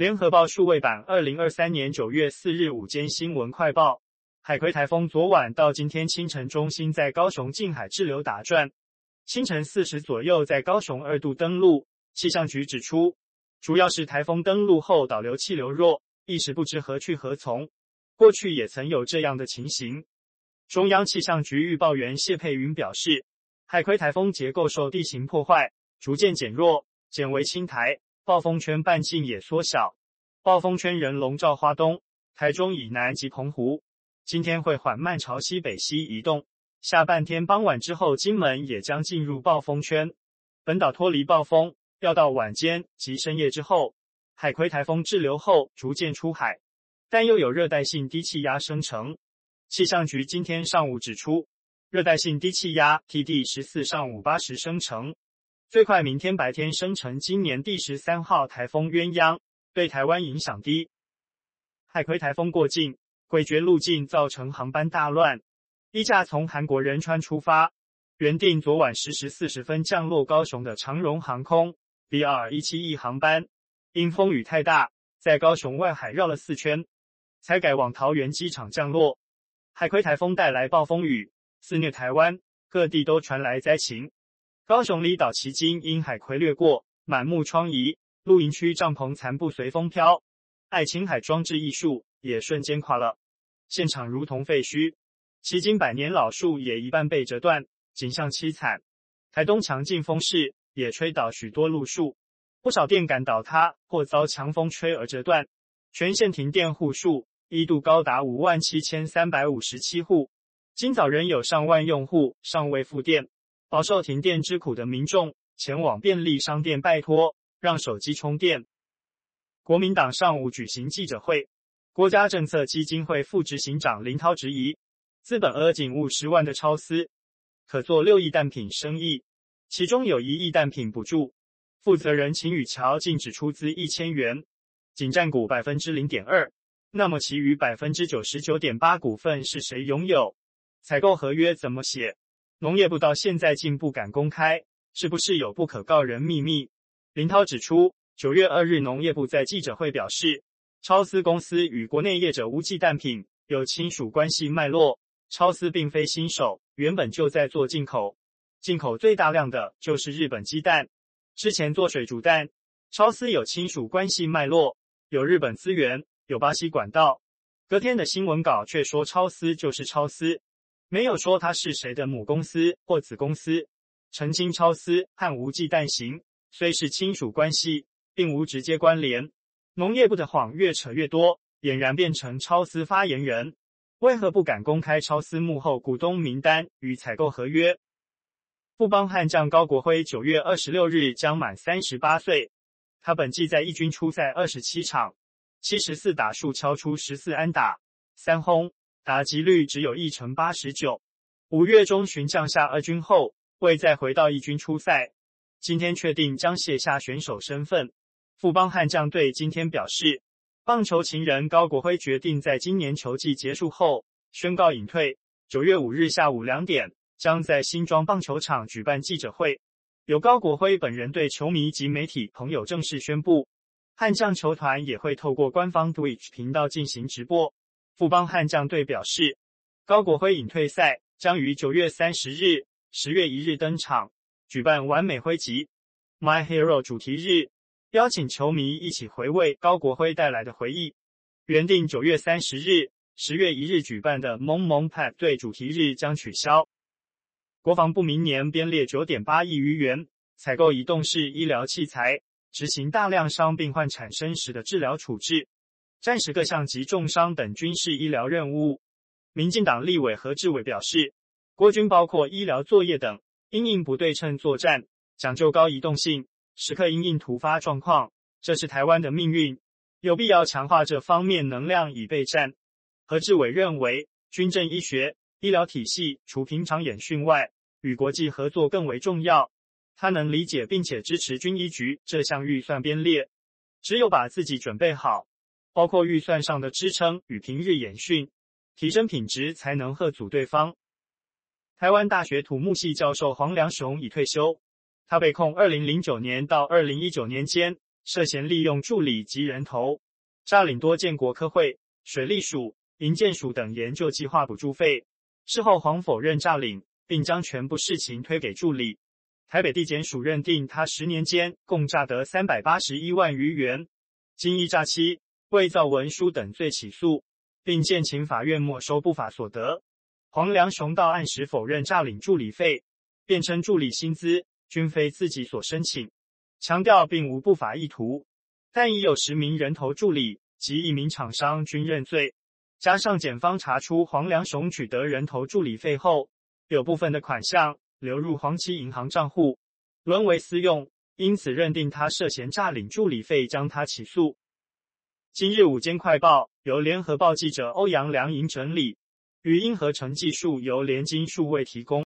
联合报数位版二零二三年九月四日午间新闻快报：海葵台风昨晚到今天清晨中心在高雄近海滞留打转，清晨四时左右在高雄二度登陆。气象局指出，主要是台风登陆后导流气流弱，一时不知何去何从。过去也曾有这样的情形。中央气象局预报员谢佩云表示，海葵台风结构受地形破坏，逐渐减弱，减为轻台。暴风圈半径也缩小，暴风圈仍笼罩花东、台中以南及澎湖。今天会缓慢朝西北西移动，下半天傍晚之后，金门也将进入暴风圈。本岛脱离暴风要到晚间及深夜之后，海葵台风滞留后逐渐出海，但又有热带性低气压生成。气象局今天上午指出，热带性低气压 TD 十四上午八时生成。最快明天白天生成今年第十三号台风鸳鸯，对台湾影响低。海葵台风过境，诡谲路径造成航班大乱。一架从韩国仁川出发，原定昨晚十时四十分降落高雄的长荣航空 BR 一七一航班，因风雨太大，在高雄外海绕了四圈，才改往桃园机场降落。海葵台风带来暴风雨，肆虐台湾，各地都传来灾情。高雄离岛旗津因海葵掠过，满目疮痍，露营区帐篷残部随风飘，爱琴海装置艺术也瞬间垮了，现场如同废墟。旗津百年老树也一半被折断，景象凄惨。台东强劲风势也吹倒许多路树，不少电杆倒塌或遭强风吹而折断，全线停电户数一度高达五万七千三百五十七户，今早仍有上万用户尚未复电。饱受停电之苦的民众前往便利商店拜托，让手机充电。国民党上午举行记者会，国家政策基金会副执行长林涛质疑，资本额仅五十万的超丝，可做六亿蛋品生意，其中有一亿蛋品补助。负责人秦宇桥竟只出资一千元，仅占股百分之零点二，那么其余百分之九十九点八股份是谁拥有？采购合约怎么写？农业部到现在竟不敢公开，是不是有不可告人秘密？林涛指出，九月二日农业部在记者会表示，超丝公司与国内业者无忌蛋品有亲属关系脉络，超丝并非新手，原本就在做进口，进口最大量的就是日本鸡蛋，之前做水煮蛋，超丝有亲属关系脉络，有日本资源，有巴西管道。隔天的新闻稿却说超丝就是超丝。没有说他是谁的母公司或子公司，澄清超私和无忌蛋行虽是亲属关系，并无直接关联。农业部的谎越扯越多，俨然变成超私发言人，为何不敢公开超私幕后股东名单与采购合约？富邦悍将高国辉九月二十六日将满三十八岁，他本季在一军出赛二十七场，七十四打数敲出十四安打，三轰。打击率只有一成八十九。五月中旬降下二军后，未再回到一军出赛。今天确定将卸下选手身份。富邦悍将队今天表示，棒球情人高国辉决定在今年球季结束后宣告隐退。九月五日下午两点，将在新庄棒球场举办记者会，由高国辉本人对球迷及媒体朋友正式宣布。悍将球团也会透过官方 Twitch 频道进行直播。富邦悍将队表示，高国辉隐退赛将于九月三十日、十月一日登场，举办完美辉集 My Hero 主题日，邀请球迷一起回味高国辉带来的回忆。原定九月三十日、十月一日举办的萌萌 Pet 队主题日将取消。国防部明年编列九点八亿余元，采购移动式医疗器材，执行大量伤病患产生时的治疗处置。战时各项及重伤等军事医疗任务，民进党立委何志伟表示，国军包括医疗作业等，因应不对称作战，讲究高移动性，时刻因应突发状况，这是台湾的命运，有必要强化这方面能量以备战。何志伟认为，军政医学医疗体系除平常演训外，与国际合作更为重要。他能理解并且支持军医局这项预算编列，只有把自己准备好。包括预算上的支撑与平日演训，提升品质才能吓阻对方。台湾大学土木系教授黄良雄已退休，他被控二零零九年到二零一九年间涉嫌利用助理及人头诈领多件国科会、水利署、营建署等研究计划补助费。事后黄否认诈领，并将全部事情推给助理。台北地检署认定他十年间共诈得三百八十一万余元，经依诈欺、伪造文书等罪起诉，并建请法院没收不法所得。黄良雄到案时否认诈领助理费，辩称助理薪资均非自己所申请，强调并无不法意图。但已有十名人头助理及一名厂商均认罪，加上检方查出黄良雄取得人头助理费后，有部分的款项流入黄旗银行账户，沦为私用，因此认定他涉嫌诈领助理费，将他起诉。今日午间快报由联合报记者欧阳良莹整理，语音合成技术由联金数位提供。